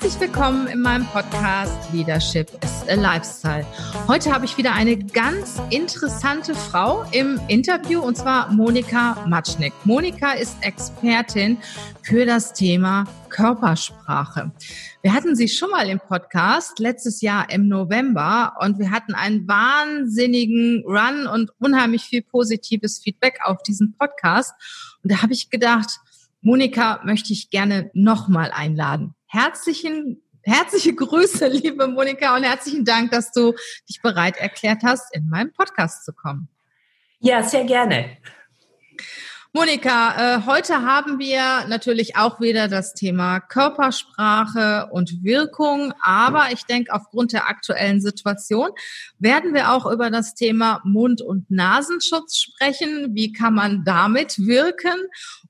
Herzlich willkommen in meinem Podcast Leadership is a Lifestyle. Heute habe ich wieder eine ganz interessante Frau im Interview und zwar Monika Matschnick. Monika ist Expertin für das Thema Körpersprache. Wir hatten sie schon mal im Podcast letztes Jahr im November und wir hatten einen wahnsinnigen Run und unheimlich viel positives Feedback auf diesen Podcast. Und da habe ich gedacht, Monika möchte ich gerne nochmal einladen herzlichen Herzliche Grüße, liebe Monika, und herzlichen Dank, dass du dich bereit erklärt hast, in meinen Podcast zu kommen. Ja, sehr gerne. Monika, äh, heute haben wir natürlich auch wieder das Thema Körpersprache und Wirkung, aber ich denke, aufgrund der aktuellen Situation werden wir auch über das Thema Mund- und Nasenschutz sprechen. Wie kann man damit wirken?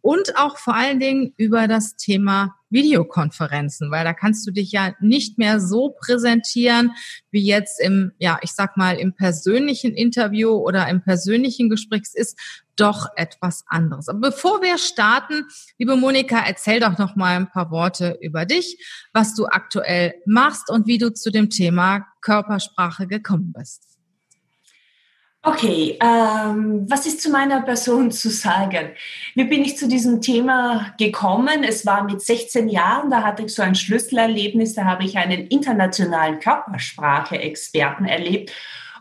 Und auch vor allen Dingen über das Thema Videokonferenzen, weil da kannst du dich ja nicht mehr so präsentieren wie jetzt im, ja, ich sag mal, im persönlichen Interview oder im persönlichen Gespräch. Es ist doch etwas anderes. Aber bevor wir starten, liebe Monika, erzähl doch noch mal ein paar Worte über dich, was du aktuell machst und wie du zu dem Thema Körpersprache gekommen bist. Okay, ähm, was ist zu meiner Person zu sagen? Wie bin ich zu diesem Thema gekommen? Es war mit 16 Jahren, da hatte ich so ein Schlüsselerlebnis, da habe ich einen internationalen Körpersprache-Experten erlebt.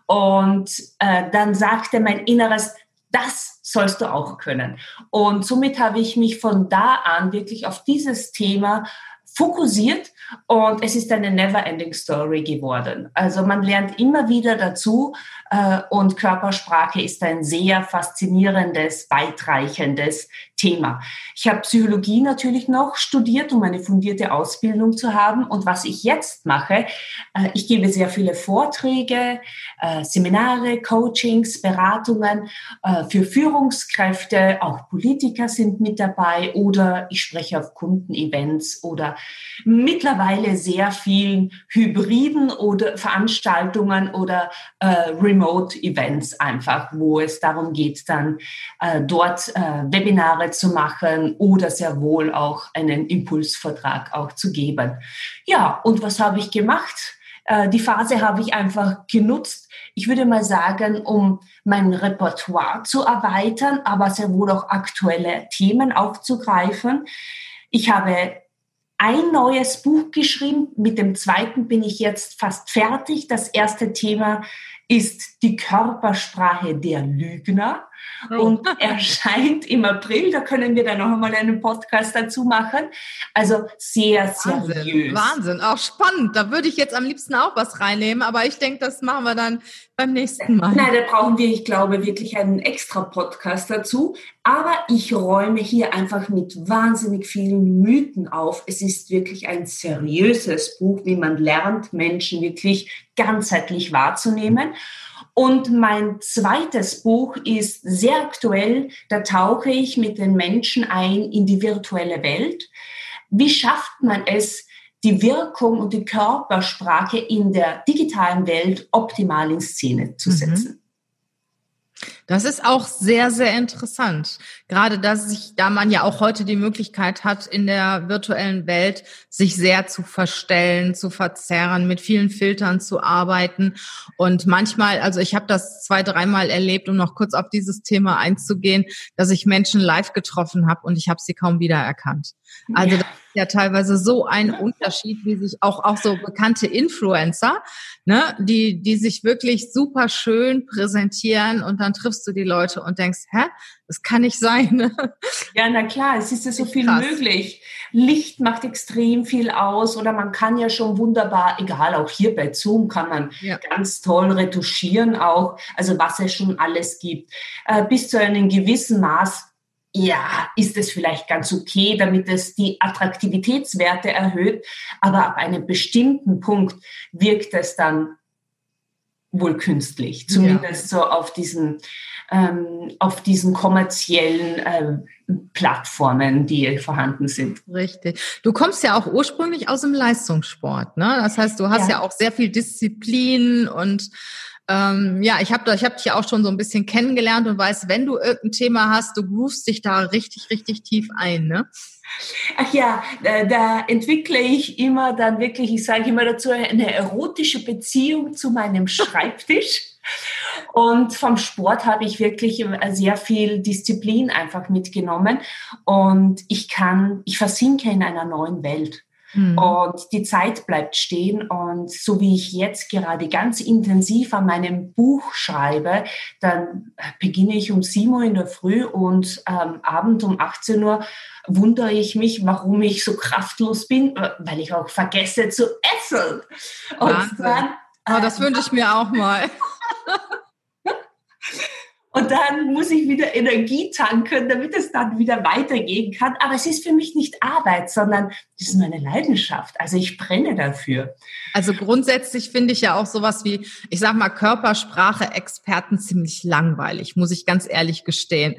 Und äh, dann sagte mein Inneres, das sollst du auch können. Und somit habe ich mich von da an wirklich auf dieses Thema fokussiert und es ist eine never-ending Story geworden. Also man lernt immer wieder dazu äh, und Körpersprache ist ein sehr faszinierendes, weitreichendes Thema. Ich habe Psychologie natürlich noch studiert, um eine fundierte Ausbildung zu haben. Und was ich jetzt mache, äh, ich gebe sehr viele Vorträge, äh, Seminare, Coachings, Beratungen äh, für Führungskräfte, auch Politiker sind mit dabei oder ich spreche auf Kundenevents oder mittlerweile sehr vielen hybriden oder Veranstaltungen oder Remote-Events einfach, wo es darum geht, dann dort äh, Webinare zu machen oder sehr wohl auch einen Impulsvertrag auch zu geben. Ja, und was habe ich gemacht? Äh, die Phase habe ich einfach genutzt, ich würde mal sagen, um mein Repertoire zu erweitern, aber sehr wohl auch aktuelle Themen aufzugreifen. Ich habe ein neues Buch geschrieben. Mit dem zweiten bin ich jetzt fast fertig. Das erste Thema ist die Körpersprache der Lügner oh. und erscheint im April. Da können wir dann noch einmal einen Podcast dazu machen. Also sehr seriös. Wahnsinn, Wahnsinn, auch spannend. Da würde ich jetzt am liebsten auch was reinnehmen, aber ich denke, das machen wir dann beim nächsten Mal. Nein, da brauchen wir, ich glaube, wirklich einen extra Podcast dazu. Aber ich räume hier einfach mit wahnsinnig vielen Mythen auf. Es ist wirklich ein seriöses Buch, wie man lernt, Menschen wirklich ganzheitlich wahrzunehmen. Und mein zweites Buch ist sehr aktuell. Da tauche ich mit den Menschen ein in die virtuelle Welt. Wie schafft man es, die Wirkung und die Körpersprache in der digitalen Welt optimal in Szene zu mhm. setzen. Mhm. Das ist auch sehr, sehr interessant. Gerade, dass sich, da man ja auch heute die Möglichkeit hat, in der virtuellen Welt sich sehr zu verstellen, zu verzerren, mit vielen Filtern zu arbeiten. Und manchmal, also ich habe das zwei, dreimal erlebt, um noch kurz auf dieses Thema einzugehen, dass ich Menschen live getroffen habe und ich habe sie kaum wiedererkannt. Also ja. das ist ja teilweise so ein Unterschied, wie sich auch, auch so bekannte Influencer, ne, die, die sich wirklich super schön präsentieren und dann triffst du die Leute und denkst, hä, das kann nicht sein. Ne? Ja, na klar, es ist ja so viel krass. möglich. Licht macht extrem viel aus oder man kann ja schon wunderbar, egal, auch hier bei Zoom kann man ja. ganz toll retuschieren auch, also was es schon alles gibt. Äh, bis zu einem gewissen Maß ja, ist es vielleicht ganz okay, damit es die Attraktivitätswerte erhöht, aber ab einem bestimmten Punkt wirkt es dann wohl künstlich, zumindest ja. so auf diesen, ähm, auf diesen kommerziellen äh, Plattformen, die vorhanden sind. Richtig. Du kommst ja auch ursprünglich aus dem Leistungssport, ne? Das heißt, du hast ja, ja auch sehr viel Disziplin und ähm, ja, ich habe ich hab dich auch schon so ein bisschen kennengelernt und weiß, wenn du irgendein Thema hast, du groovst dich da richtig, richtig tief ein, ne? Ach ja, da, da entwickle ich immer dann wirklich, ich sage immer dazu, eine erotische Beziehung zu meinem Schreibtisch. Und vom Sport habe ich wirklich sehr viel Disziplin einfach mitgenommen. Und ich kann, ich versinke in einer neuen Welt. Mhm. Und die Zeit bleibt stehen. Und so wie ich jetzt gerade ganz intensiv an meinem Buch schreibe, dann beginne ich um 7 Uhr in der Früh und ähm, Abend um 18 Uhr wundere ich mich, warum ich so kraftlos bin, weil ich auch vergesse zu essen. Und dann, oh, das wünsche ich mir auch mal. Und dann muss ich wieder Energie tanken, damit es dann wieder weitergehen kann. Aber es ist für mich nicht Arbeit, sondern das ist meine Leidenschaft. Also ich brenne dafür. Also grundsätzlich finde ich ja auch sowas wie, ich sag mal, Körpersprache-Experten ziemlich langweilig, muss ich ganz ehrlich gestehen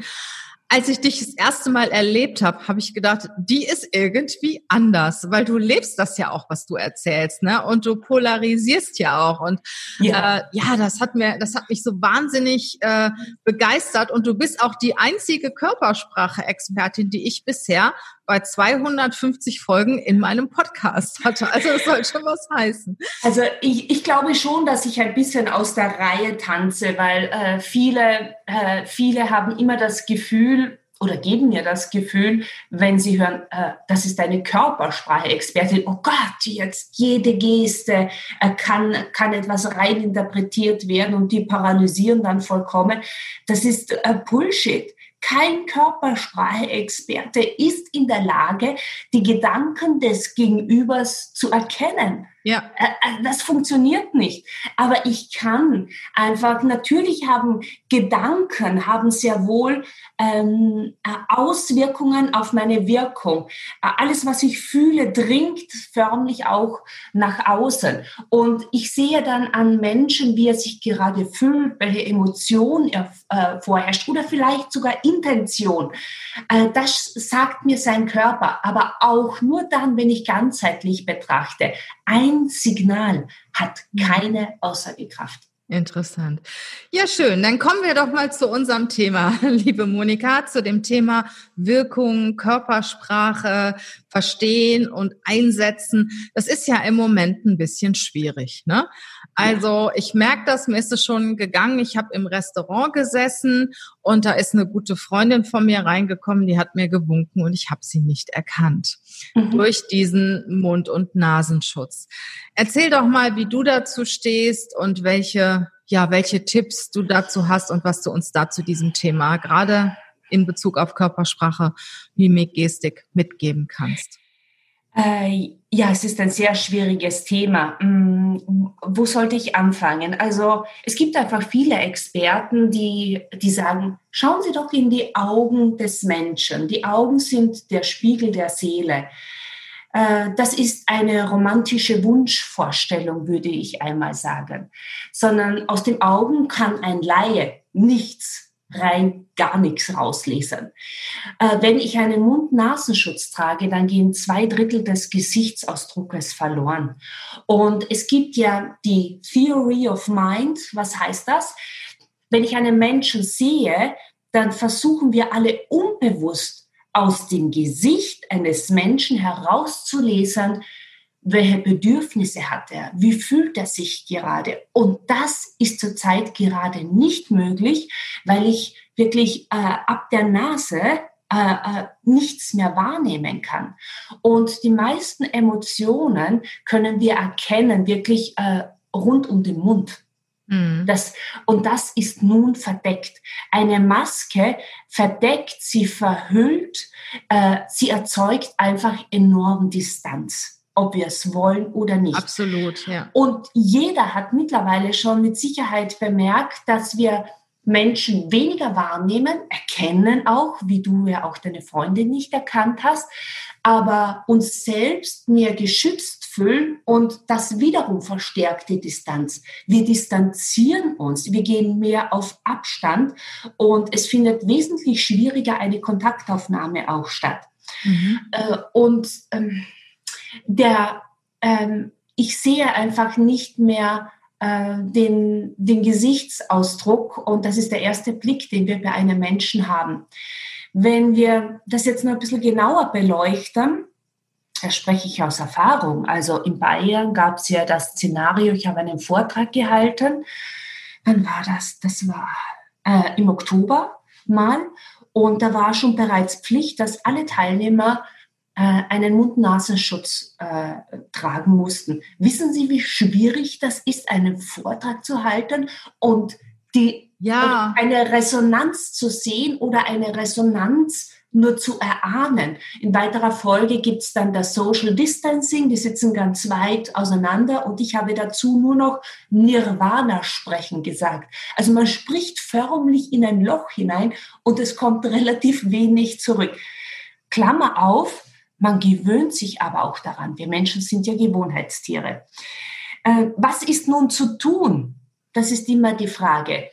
als ich dich das erste Mal erlebt habe, habe ich gedacht, die ist irgendwie anders, weil du lebst das ja auch, was du erzählst, ne? Und du polarisierst ja auch. Und ja, äh, ja das hat mir, das hat mich so wahnsinnig äh, begeistert. Und du bist auch die einzige Körpersprache-Expertin, die ich bisher bei 250 Folgen in meinem Podcast hatte. Also das soll schon was heißen. Also ich, ich glaube schon, dass ich ein bisschen aus der Reihe tanze, weil äh, viele, äh, viele haben immer das Gefühl, oder geben mir das Gefühl, wenn sie hören, äh, das ist eine Körpersprache-Expertin, oh Gott, jetzt jede Geste äh, kann, kann etwas reininterpretiert werden und die paralysieren dann vollkommen. Das ist äh, Bullshit. Kein Körpersprache-Experte ist in der Lage, die Gedanken des Gegenübers zu erkennen. Ja. Äh, äh, das funktioniert nicht. Aber ich kann einfach, natürlich haben Gedanken, haben sehr wohl ähm, äh, Auswirkungen auf meine Wirkung. Alles, was ich fühle, dringt förmlich auch nach außen. Und ich sehe dann an Menschen, wie er sich gerade fühlt, welche Emotion er äh, vorherrscht oder vielleicht sogar Intention. Äh, das sagt mir sein Körper, aber auch nur dann, wenn ich ganzheitlich betrachte. Ein Signal hat keine Aussagekraft. Interessant. Ja, schön. Dann kommen wir doch mal zu unserem Thema, liebe Monika, zu dem Thema Wirkung, Körpersprache, verstehen und einsetzen. Das ist ja im Moment ein bisschen schwierig. Ne? Also ich merke das, mir ist es schon gegangen. Ich habe im Restaurant gesessen und da ist eine gute Freundin von mir reingekommen, die hat mir gewunken und ich habe sie nicht erkannt mhm. durch diesen Mund- und Nasenschutz. Erzähl doch mal, wie du dazu stehst und welche, ja, welche Tipps du dazu hast und was du uns da zu diesem Thema gerade in Bezug auf Körpersprache, Mimik, Gestik mitgeben kannst. Äh, ja, es ist ein sehr schwieriges Thema. Hm, wo sollte ich anfangen? Also es gibt einfach viele Experten, die, die sagen, schauen Sie doch in die Augen des Menschen. Die Augen sind der Spiegel der Seele. Äh, das ist eine romantische Wunschvorstellung, würde ich einmal sagen. Sondern aus den Augen kann ein Laie nichts rein gar nichts rauslesen. Äh, wenn ich einen Mund-Nasenschutz trage, dann gehen zwei Drittel des Gesichtsausdruckes verloren. Und es gibt ja die Theory of Mind. Was heißt das? Wenn ich einen Menschen sehe, dann versuchen wir alle unbewusst aus dem Gesicht eines Menschen herauszulesen, welche Bedürfnisse hat er, wie fühlt er sich gerade. Und das ist zurzeit gerade nicht möglich, weil ich wirklich äh, ab der Nase äh, äh, nichts mehr wahrnehmen kann. Und die meisten Emotionen können wir erkennen, wirklich äh, rund um den Mund. Mhm. Das, und das ist nun verdeckt. Eine Maske verdeckt, sie verhüllt, äh, sie erzeugt einfach enorm Distanz ob wir es wollen oder nicht. Absolut, ja. Und jeder hat mittlerweile schon mit Sicherheit bemerkt, dass wir Menschen weniger wahrnehmen, erkennen auch, wie du ja auch deine Freunde nicht erkannt hast, aber uns selbst mehr geschützt fühlen und das wiederum verstärkt die Distanz. Wir distanzieren uns, wir gehen mehr auf Abstand und es findet wesentlich schwieriger eine Kontaktaufnahme auch statt. Mhm. Äh, und ähm, der, ähm, ich sehe einfach nicht mehr den, den Gesichtsausdruck und das ist der erste Blick, den wir bei einem Menschen haben. Wenn wir das jetzt noch ein bisschen genauer beleuchten, da spreche ich aus Erfahrung. Also in Bayern gab es ja das Szenario, ich habe einen Vortrag gehalten. Wann war das? Das war äh, im Oktober mal. Und da war schon bereits Pflicht, dass alle Teilnehmer äh, einen Mund-Nasenschutz äh, tragen mussten. Wissen Sie, wie schwierig das ist, einen Vortrag zu halten und die, ja. eine Resonanz zu sehen oder eine Resonanz nur zu erahnen. In weiterer Folge gibt es dann das Social Distancing, die sitzen ganz weit auseinander und ich habe dazu nur noch Nirvana sprechen gesagt. Also man spricht förmlich in ein Loch hinein und es kommt relativ wenig zurück. Klammer auf, man gewöhnt sich aber auch daran. Wir Menschen sind ja Gewohnheitstiere. Äh, was ist nun zu tun? Das ist immer die Frage.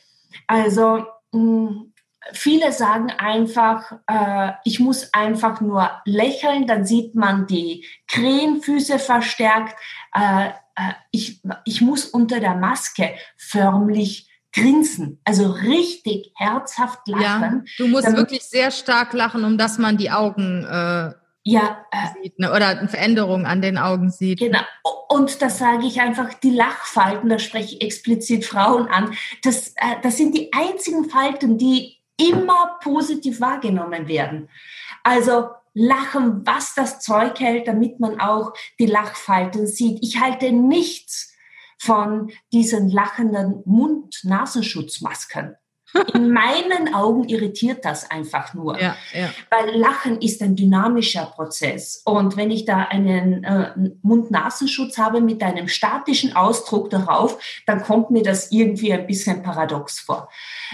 Also mh, viele sagen einfach, äh, ich muss einfach nur lächeln, dann sieht man die Krähenfüße verstärkt. Äh, äh, ich, ich muss unter der Maske förmlich grinsen, also richtig herzhaft lachen. Ja, du musst wirklich sehr stark lachen, um dass man die Augen äh, ja, äh, sieht, ne? oder eine Veränderung an den Augen sieht. Genau. Und da sage ich einfach, die Lachfalten, da spreche ich explizit Frauen an, das, äh, das sind die einzigen Falten, die immer positiv wahrgenommen werden. Also lachen, was das Zeug hält, damit man auch die Lachfalten sieht. Ich halte nichts von diesen lachenden Mund-Nasenschutzmasken. In meinen Augen irritiert das einfach nur, ja, ja. weil Lachen ist ein dynamischer Prozess. Und wenn ich da einen äh, Mund-Nasenschutz habe mit einem statischen Ausdruck darauf, dann kommt mir das irgendwie ein bisschen paradox vor.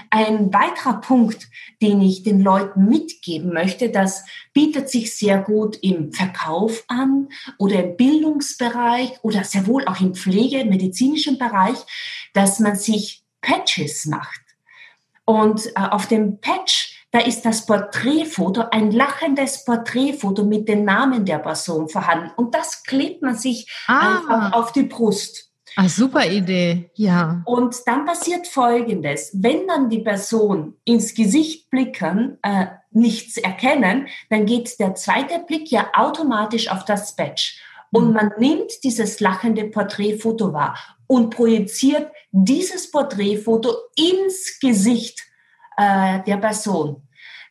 Ein weiterer Punkt, den ich den Leuten mitgeben möchte, das bietet sich sehr gut im Verkauf an oder im Bildungsbereich oder sehr wohl auch im Pflege-, medizinischen Bereich, dass man sich Patches macht. Und äh, auf dem Patch, da ist das Porträtfoto, ein lachendes Porträtfoto mit dem Namen der Person vorhanden. Und das klebt man sich ah. einfach auf die Brust. Ah, super Idee, ja. Und dann passiert Folgendes. Wenn dann die Person ins Gesicht blicken, äh, nichts erkennen, dann geht der zweite Blick ja automatisch auf das Badge. Und mhm. man nimmt dieses lachende Porträtfoto wahr und projiziert dieses Porträtfoto ins Gesicht äh, der Person,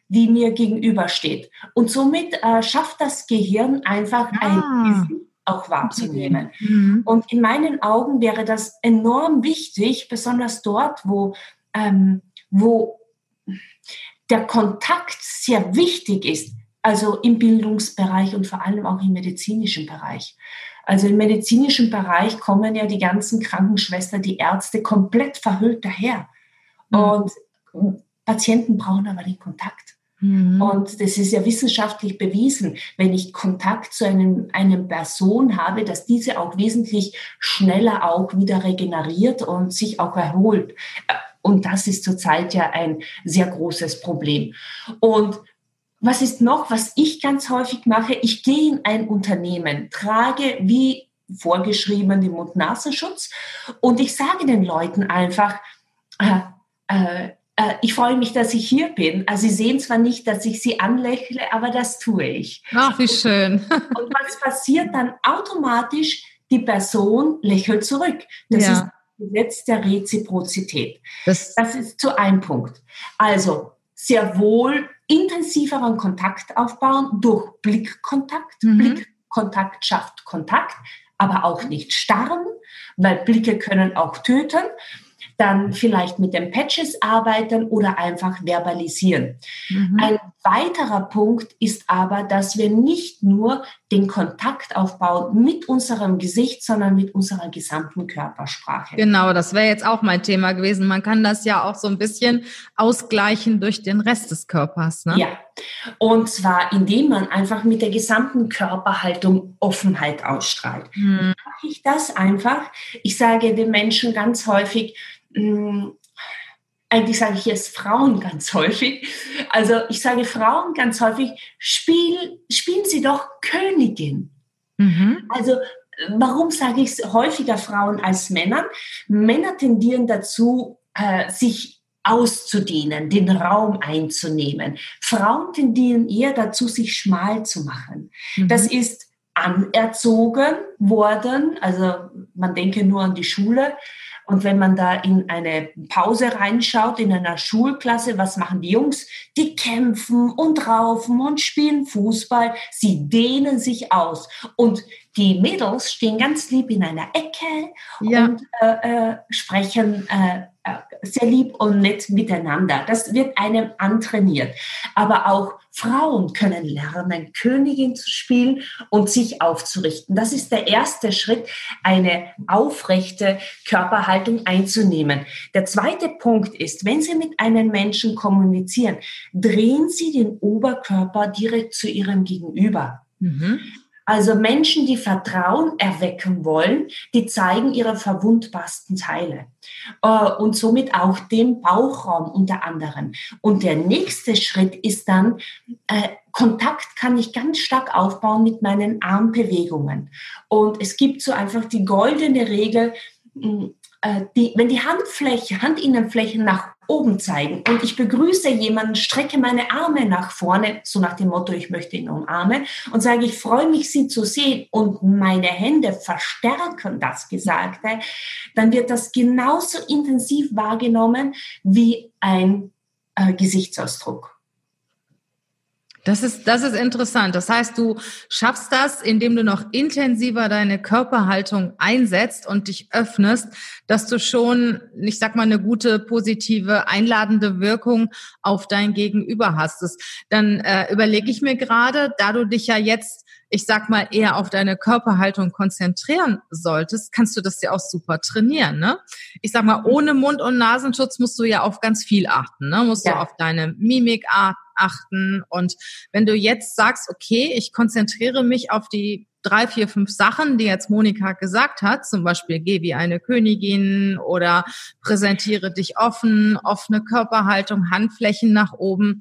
die mir gegenübersteht. Und somit äh, schafft das Gehirn einfach ah. ein Gesicht auch wahrzunehmen. Mhm. Und in meinen Augen wäre das enorm wichtig, besonders dort, wo, ähm, wo der Kontakt sehr wichtig ist, also im Bildungsbereich und vor allem auch im medizinischen Bereich. Also im medizinischen Bereich kommen ja die ganzen Krankenschwestern, die Ärzte komplett verhüllt daher. Mhm. Und Patienten brauchen aber den Kontakt. Mhm. Und das ist ja wissenschaftlich bewiesen, wenn ich Kontakt zu einem, einem Person habe, dass diese auch wesentlich schneller auch wieder regeneriert und sich auch erholt. Und das ist zurzeit ja ein sehr großes Problem. Und was ist noch, was ich ganz häufig mache? Ich gehe in ein Unternehmen, trage wie vorgeschrieben den Mund-Nasenschutz und ich sage den Leuten einfach, äh, äh, äh, ich freue mich, dass ich hier bin. Also Sie sehen zwar nicht, dass ich Sie anlächle, aber das tue ich. Ach, wie schön. und was passiert dann automatisch? Die Person lächelt zurück. Das ja. ist das Gesetz der Reziprozität. Das, das ist zu einem Punkt. Also sehr wohl intensiveren Kontakt aufbauen durch Blickkontakt. Mhm. Blickkontakt schafft Kontakt, aber auch nicht starren, weil Blicke können auch töten. dann vielleicht mit den Patches arbeiten oder einfach verbalisieren. Mhm. Ein weiterer Punkt ist aber, dass wir nicht nur den Kontakt aufbauen mit unserem Gesicht, sondern mit unserer gesamten Körpersprache. Genau, das wäre jetzt auch mein Thema gewesen. Man kann das ja auch so ein bisschen ausgleichen durch den Rest des Körpers. Ne? Ja, und zwar indem man einfach mit der gesamten Körperhaltung Offenheit ausstrahlt. Mhm. Mache ich das einfach? Ich sage den Menschen ganz häufig, hm, eigentlich sage ich jetzt Frauen ganz häufig. Also ich sage Frauen ganz häufig, spiel, spielen Sie doch Königin. Mhm. Also warum sage ich es häufiger Frauen als Männern? Männer tendieren dazu, äh, sich auszudehnen, den Raum einzunehmen. Frauen tendieren eher dazu, sich schmal zu machen. Mhm. Das ist anerzogen worden, also man denke nur an die Schule. Und wenn man da in eine Pause reinschaut, in einer Schulklasse, was machen die Jungs? Die kämpfen und raufen und spielen Fußball. Sie dehnen sich aus. Und die Mädels stehen ganz lieb in einer Ecke ja. und äh, äh, sprechen äh, äh, sehr lieb und nett miteinander. Das wird einem antrainiert. Aber auch Frauen können lernen, Königin zu spielen und sich aufzurichten. Das ist der erste Schritt, eine aufrechte Körperhaltung einzunehmen. Der zweite Punkt ist, wenn Sie mit einem Menschen kommunizieren, drehen Sie den Oberkörper direkt zu Ihrem Gegenüber. Mhm. Also Menschen, die Vertrauen erwecken wollen, die zeigen ihre verwundbarsten Teile äh, und somit auch den Bauchraum unter anderem. Und der nächste Schritt ist dann, äh, Kontakt kann ich ganz stark aufbauen mit meinen Armbewegungen. Und es gibt so einfach die goldene Regel, äh, die, wenn die Handfläche, Handinnenflächen nach oben zeigen. Und ich begrüße jemanden, strecke meine Arme nach vorne, so nach dem Motto, ich möchte ihn umarmen und sage, ich freue mich, Sie zu sehen. Und meine Hände verstärken das Gesagte, dann wird das genauso intensiv wahrgenommen wie ein äh, Gesichtsausdruck. Das ist, das ist interessant. Das heißt, du schaffst das, indem du noch intensiver deine Körperhaltung einsetzt und dich öffnest, dass du schon, ich sag mal, eine gute, positive, einladende Wirkung auf dein Gegenüber hast. Das, dann äh, überlege ich mir gerade, da du dich ja jetzt ich sag mal, eher auf deine Körperhaltung konzentrieren solltest, kannst du das ja auch super trainieren. Ne? Ich sag mal, ohne Mund- und Nasenschutz musst du ja auf ganz viel achten. Ne? Musst ja. du auf deine Mimik achten. Und wenn du jetzt sagst, okay, ich konzentriere mich auf die drei, vier, fünf Sachen, die jetzt Monika gesagt hat, zum Beispiel geh wie eine Königin oder präsentiere dich offen, offene Körperhaltung, Handflächen nach oben,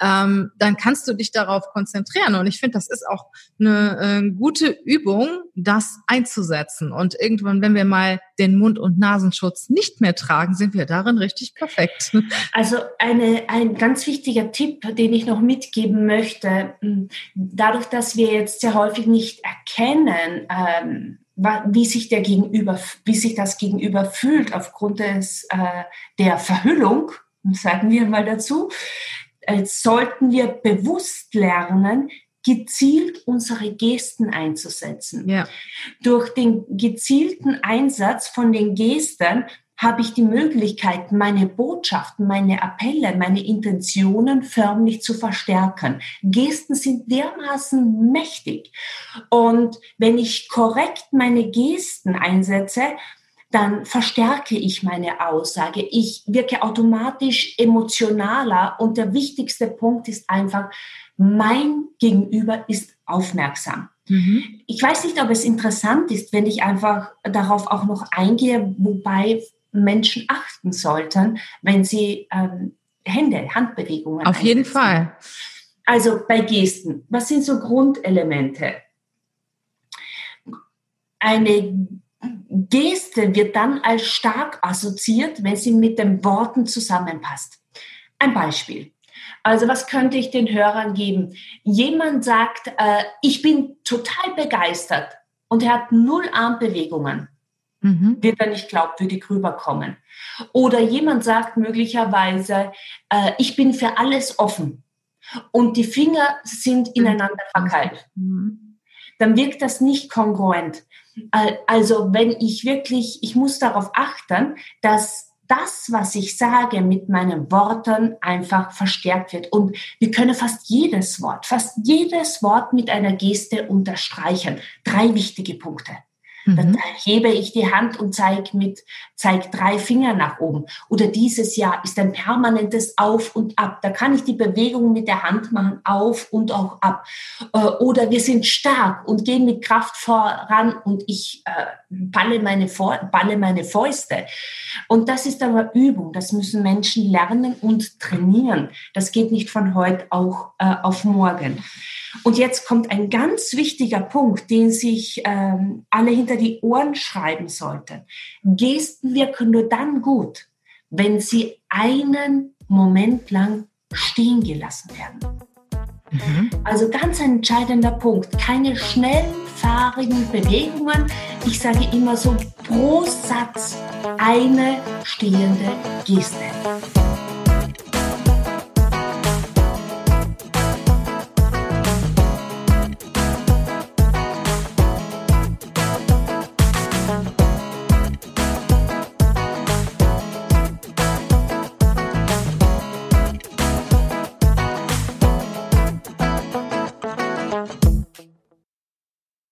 ähm, dann kannst du dich darauf konzentrieren. Und ich finde, das ist auch eine äh, gute Übung, das einzusetzen. Und irgendwann, wenn wir mal den Mund- und Nasenschutz nicht mehr tragen, sind wir darin richtig perfekt. Also eine, ein ganz wichtiger Tipp, den ich noch mitgeben möchte, hm, dadurch, dass wir jetzt sehr häufig nicht erkennen, ähm, wie sich der Gegenüber, wie sich das Gegenüber fühlt aufgrund des, äh, der Verhüllung, sagen wir mal dazu, äh, sollten wir bewusst lernen, gezielt unsere Gesten einzusetzen. Ja. Durch den gezielten Einsatz von den Gesten habe ich die Möglichkeit, meine Botschaften, meine Appelle, meine Intentionen förmlich zu verstärken. Gesten sind dermaßen mächtig. Und wenn ich korrekt meine Gesten einsetze, dann verstärke ich meine Aussage. Ich wirke automatisch emotionaler und der wichtigste Punkt ist einfach, mein Gegenüber ist aufmerksam. Mhm. Ich weiß nicht, ob es interessant ist, wenn ich einfach darauf auch noch eingehe, wobei Menschen achten sollten, wenn sie ähm, Hände, Handbewegungen. Auf einsetzen. jeden Fall. Also bei Gesten, was sind so Grundelemente? Eine Geste wird dann als stark assoziiert, wenn sie mit den Worten zusammenpasst. Ein Beispiel. Also was könnte ich den Hörern geben? Jemand sagt, äh, ich bin total begeistert und er hat null Armbewegungen mhm. wird er nicht glaubwürdig rüberkommen. Oder jemand sagt möglicherweise, äh, ich bin für alles offen und die Finger sind mhm. ineinander verkeilt. Mhm. Dann wirkt das nicht kongruent. Also wenn ich wirklich, ich muss darauf achten, dass das, was ich sage, mit meinen Worten einfach verstärkt wird. Und wir können fast jedes Wort, fast jedes Wort mit einer Geste unterstreichen. Drei wichtige Punkte. Dann mhm. hebe ich die Hand und zeige mit, zeig drei Finger nach oben. Oder dieses Jahr ist ein permanentes Auf und Ab. Da kann ich die Bewegung mit der Hand machen, auf und auch ab. Äh, oder wir sind stark und gehen mit Kraft voran und ich äh, balle meine, balle meine Fäuste. Und das ist aber Übung. Das müssen Menschen lernen und trainieren. Das geht nicht von heute auch äh, auf morgen. Und jetzt kommt ein ganz wichtiger Punkt, den sich ähm, alle hinter die Ohren schreiben sollten. Gesten wirken nur dann gut, wenn sie einen Moment lang stehen gelassen werden. Mhm. Also ganz ein entscheidender Punkt. Keine schnellfahrigen Bewegungen. Ich sage immer so pro Satz eine stehende Geste.